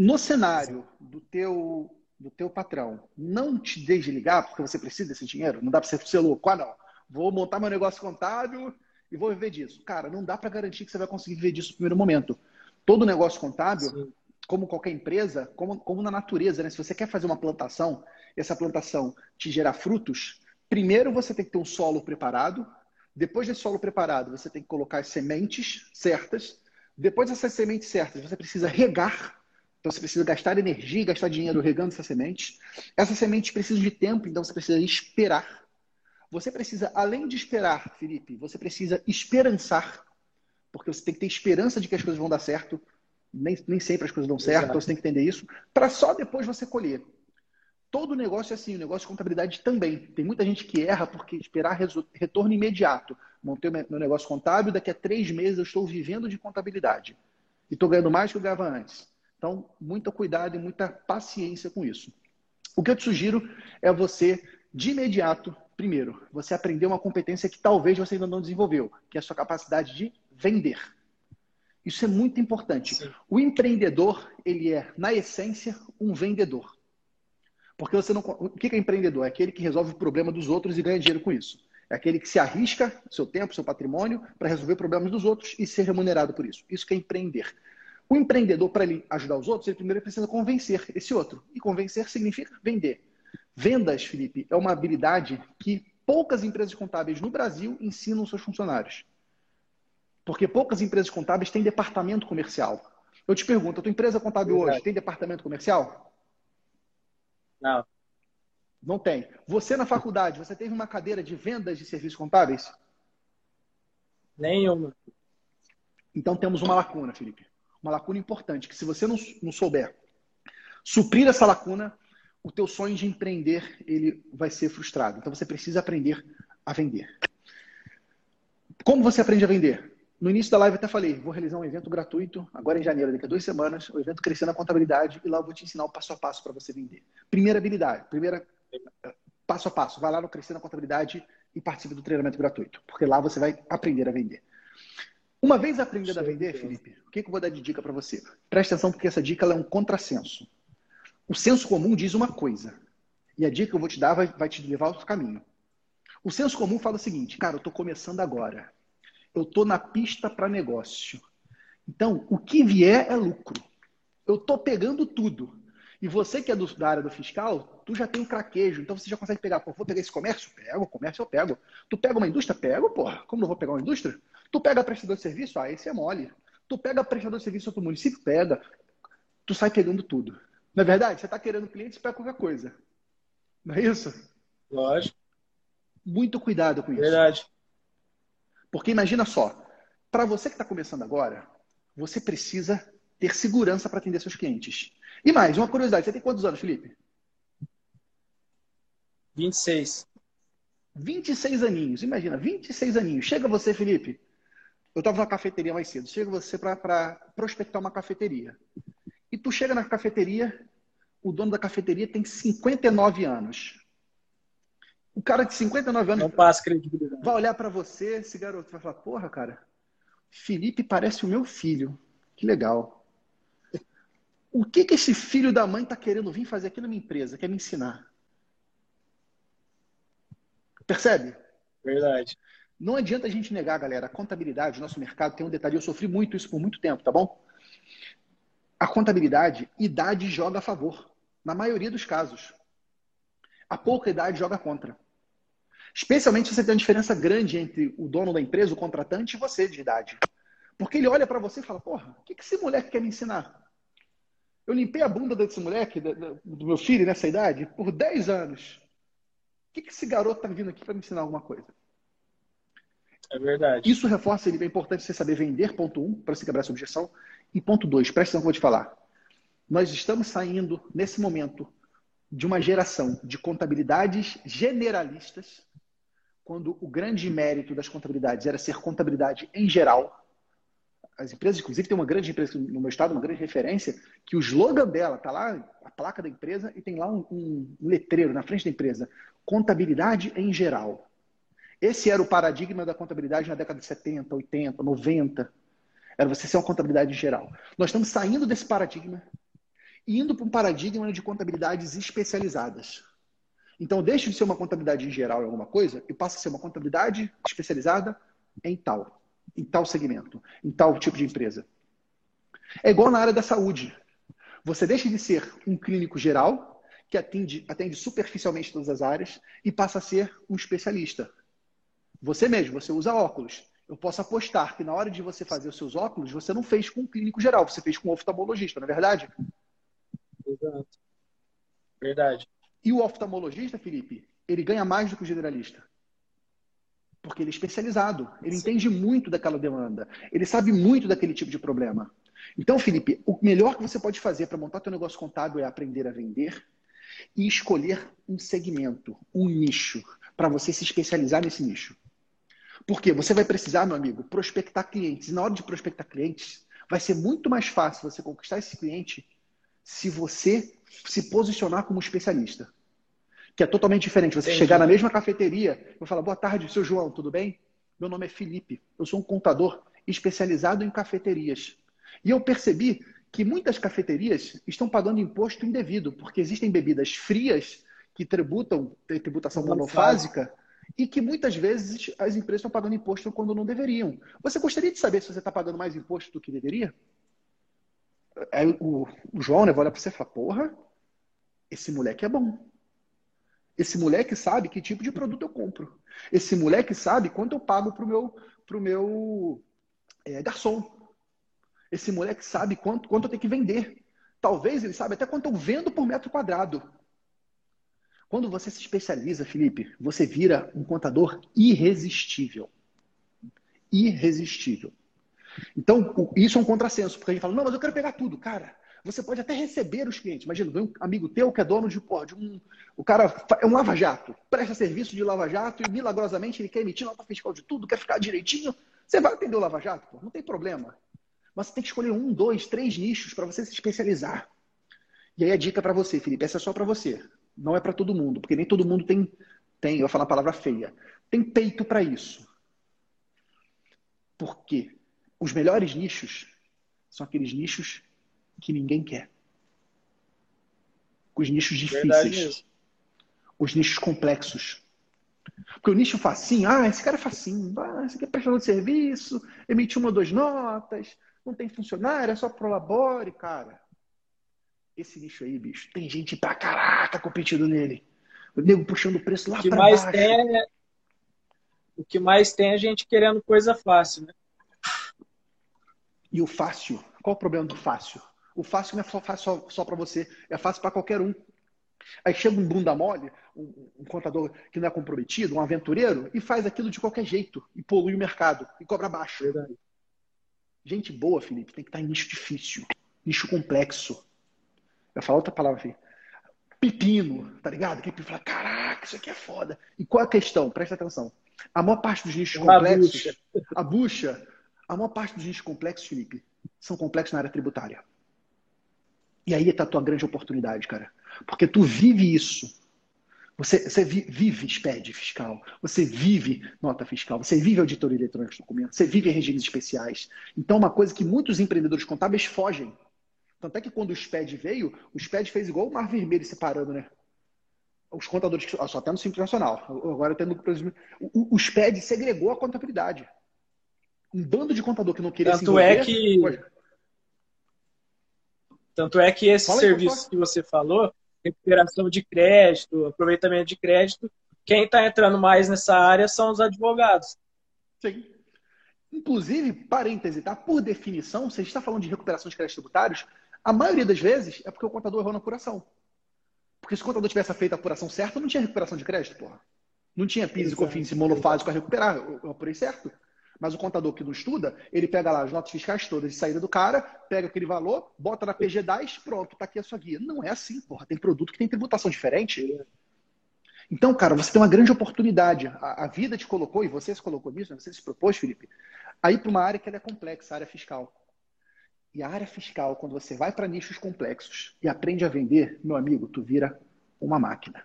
No cenário do teu, do teu patrão não te desligar porque você precisa desse dinheiro, não dá para você ser louco, ah não, vou montar meu negócio contábil e vou viver disso. Cara, não dá para garantir que você vai conseguir viver disso no primeiro momento. Todo negócio contábil, Sim. como qualquer empresa, como, como na natureza, né? Se você quer fazer uma plantação e essa plantação te gerar frutos, primeiro você tem que ter um solo preparado. Depois desse solo preparado, você tem que colocar as sementes certas. Depois dessas sementes certas, você precisa regar. Então você precisa gastar energia gastar dinheiro regando essas sementes. Essas sementes precisam de tempo, então você precisa esperar. Você precisa, além de esperar, Felipe, você precisa esperançar, porque você tem que ter esperança de que as coisas vão dar certo. Nem, nem sempre as coisas dão certo, então você tem que entender isso, para só depois você colher. Todo negócio é assim, o negócio de contabilidade também. Tem muita gente que erra porque esperar retorno imediato. Montei meu negócio contábil, daqui a três meses eu estou vivendo de contabilidade. E estou ganhando mais do que eu ganhava antes. Então, muito cuidado e muita paciência com isso. O que eu te sugiro é você, de imediato, Primeiro, você aprendeu uma competência que talvez você ainda não desenvolveu, que é a sua capacidade de vender. Isso é muito importante. Sim. O empreendedor, ele é, na essência, um vendedor. Porque você não. O que é empreendedor? É aquele que resolve o problema dos outros e ganha dinheiro com isso. É aquele que se arrisca seu tempo, seu patrimônio, para resolver problemas dos outros e ser remunerado por isso. Isso que é empreender. O empreendedor, para ele ajudar os outros, ele primeiro precisa convencer esse outro. E convencer significa vender. Vendas, Felipe, é uma habilidade que poucas empresas contábeis no Brasil ensinam seus funcionários. Porque poucas empresas contábeis têm departamento comercial. Eu te pergunto, a tua empresa contábil Verdade. hoje tem departamento comercial? Não. Não tem. Você na faculdade, você teve uma cadeira de vendas de serviços contábeis? Nenhuma. Então temos uma lacuna, Felipe. Uma lacuna importante, que se você não, não souber suprir essa lacuna, o teu sonho de empreender ele vai ser frustrado. Então você precisa aprender a vender. Como você aprende a vender? No início da live eu até falei, vou realizar um evento gratuito, agora em janeiro, daqui a duas semanas, o evento Crescendo a Contabilidade, e lá eu vou te ensinar o passo a passo para você vender. Primeira habilidade, primeira passo a passo, vai lá no Crescendo a Contabilidade e participe do treinamento gratuito, porque lá você vai aprender a vender. Uma vez aprendendo a vender, Felipe, o que, que eu vou dar de dica para você? Presta atenção porque essa dica é um contrassenso. O senso comum diz uma coisa. E a dica que eu vou te dar vai, vai te levar ao caminho. O senso comum fala o seguinte, cara, eu estou começando agora. Eu estou na pista para negócio. Então, o que vier é lucro. Eu estou pegando tudo. E você que é do, da área do fiscal, tu já tem um craquejo, então você já consegue pegar. Pô, vou pegar esse comércio? Pego, comércio eu pego. Tu pega uma indústria? Pego, porra. Como não vou pegar uma indústria? Tu pega prestador de serviço? Ah, esse é mole. Tu pega prestador de serviço do município? Pega. Tu sai pegando tudo. Não é verdade? Você está querendo clientes para qualquer coisa. Não é isso? Lógico. Muito cuidado com isso. Verdade. Porque imagina só, para você que está começando agora, você precisa ter segurança para atender seus clientes. E mais, uma curiosidade, você tem quantos anos, Felipe? 26. 26 aninhos, imagina, 26 aninhos. Chega você, Felipe, eu estava na cafeteria mais cedo, chega você para prospectar uma cafeteria. E tu chega na cafeteria, o dono da cafeteria tem 59 anos. O cara de 59 anos Não passa credibilidade. vai olhar para você, esse garoto vai falar: Porra, cara, Felipe parece o meu filho. Que legal. O que, que esse filho da mãe está querendo vir fazer aqui na minha empresa? Quer me ensinar? Percebe? Verdade. Não adianta a gente negar, galera. A contabilidade, nosso mercado tem um detalhe. Eu sofri muito isso por muito tempo, tá bom? a contabilidade, idade joga a favor, na maioria dos casos. A pouca idade joga contra. Especialmente se você tem uma diferença grande entre o dono da empresa, o contratante, e você de idade. Porque ele olha para você e fala: Porra, o que, que esse moleque quer me ensinar? Eu limpei a bunda desse moleque, do meu filho nessa idade, por 10 anos. O que, que esse garoto está vindo aqui para me ensinar alguma coisa? É verdade. Isso reforça ele, é importante você saber vender, ponto um, para se quebrar essa objeção. E ponto dois, presta atenção que eu vou te falar. Nós estamos saindo, nesse momento, de uma geração de contabilidades generalistas, quando o grande mérito das contabilidades era ser contabilidade em geral. As empresas, inclusive, tem uma grande empresa no meu estado, uma grande referência, que o slogan dela está lá, a placa da empresa, e tem lá um, um letreiro na frente da empresa: contabilidade em geral. Esse era o paradigma da contabilidade na década de 70, 80, 90. Era você ser uma contabilidade geral. Nós estamos saindo desse paradigma indo para um paradigma de contabilidades especializadas. Então, deixa de ser uma contabilidade em geral em alguma coisa e passa a ser uma contabilidade especializada em tal, em tal segmento, em tal tipo de empresa. É igual na área da saúde. Você deixa de ser um clínico geral, que atende, atende superficialmente todas as áreas, e passa a ser um especialista. Você mesmo, você usa óculos. Eu posso apostar que na hora de você fazer os seus óculos, você não fez com um clínico geral, você fez com um oftalmologista, não é verdade? Exato. Verdade. E o oftalmologista, Felipe, ele ganha mais do que o generalista. Porque ele é especializado, ele Sim. entende muito daquela demanda, ele sabe muito daquele tipo de problema. Então, Felipe, o melhor que você pode fazer para montar seu negócio contábil é aprender a vender e escolher um segmento, um nicho, para você se especializar nesse nicho. Porque você vai precisar, meu amigo, prospectar clientes. E na hora de prospectar clientes, vai ser muito mais fácil você conquistar esse cliente se você se posicionar como especialista. Que é totalmente diferente. Você Entendi. chegar na mesma cafeteria e falar: Boa tarde, seu João, tudo bem? Meu nome é Felipe. Eu sou um contador especializado em cafeterias. E eu percebi que muitas cafeterias estão pagando imposto indevido, porque existem bebidas frias que tributam, têm tributação monofásica, e que muitas vezes as empresas estão pagando imposto quando não deveriam. Você gostaria de saber se você está pagando mais imposto do que deveria? Aí o, o João né, vai olhar para você e falar, porra, esse moleque é bom. Esse moleque sabe que tipo de produto eu compro. Esse moleque sabe quanto eu pago para o meu, pro meu é, garçom. Esse moleque sabe quanto, quanto eu tenho que vender. Talvez ele saiba até quanto eu vendo por metro quadrado. Quando você se especializa, Felipe, você vira um contador irresistível. Irresistível. Então, isso é um contrassenso, porque a gente fala, não, mas eu quero pegar tudo. Cara, você pode até receber os clientes. Imagina, vem um amigo teu que é dono de, de um. O cara é um lava-jato, presta serviço de lava-jato e milagrosamente ele quer emitir nota fiscal de tudo, quer ficar direitinho. Você vai atender o lava-jato, não tem problema. Mas você tem que escolher um, dois, três nichos para você se especializar. E aí a dica para você, Felipe, essa é só para você. Não é para todo mundo, porque nem todo mundo tem, tem, eu vou falar a palavra feia, tem peito para isso. Por quê? Os melhores nichos são aqueles nichos que ninguém quer. Os nichos difíceis. Os nichos complexos. Porque o nicho facinho, ah, esse cara é facinho, ah, esse aqui é prestador de serviço, emite uma ou duas notas, não tem funcionário, é só prolabore, cara. Esse nicho aí, bicho, tem gente pra caraca competindo nele. O nego puxando o preço lá o que pra mais baixo. Tem é... O que mais tem é gente querendo coisa fácil, né? E o fácil, qual o problema do fácil? O fácil não é só fácil só, só para você, é fácil para qualquer um. Aí chega um bunda mole, um, um, contador que não é comprometido, um aventureiro, e faz aquilo de qualquer jeito, e polui o mercado, e cobra baixo. Verdade. Gente boa, Felipe, tem que estar em nicho difícil, nicho complexo. Eu falo outra palavra, Felipe. Pepino, tá ligado? Que fala, caraca, isso aqui é foda. E qual a questão? Presta atenção. A maior parte dos nichos complexos, bucha. a bucha, a maior parte dos nichos complexos, Felipe, são complexos na área tributária. E aí está a tua grande oportunidade, cara. Porque tu vive isso. Você, você vive SPED fiscal, você vive nota fiscal, você vive auditoria eletrônica de documentos, você vive regimes especiais. Então, uma coisa que muitos empreendedores contábeis fogem. Tanto é que quando o SPED veio, o SPED fez igual o Mar Vermelho separando, né? Os contadores, só até no Simples Nacional, agora tendo o, o SPED segregou a contabilidade um bando de contador que não queria Tanto se é que Tanto é que esse Fala serviço aí, que você falou, recuperação de crédito, aproveitamento de crédito, quem está entrando mais nessa área são os advogados. Sim. Inclusive, parêntese, tá? Por definição, se a gente está falando de recuperação de créditos tributários, a maioria das vezes é porque o contador errou na apuração. Porque se o contador tivesse feito a apuração certa, não tinha recuperação de crédito, porra. Não tinha PIS e COFINS monofásico a recuperar. Eu, eu apurei certo. Mas o contador que não estuda, ele pega lá as notas fiscais todas de saída do cara, pega aquele valor, bota na PG10, pronto, tá aqui a sua guia. Não é assim, porra. Tem produto que tem tributação diferente. Então, cara, você tem uma grande oportunidade. A, a vida te colocou, e você se colocou nisso, né? você se propôs, Felipe, a ir para uma área que é complexa, a área fiscal. E a área fiscal, quando você vai para nichos complexos e aprende a vender, meu amigo, tu vira uma máquina.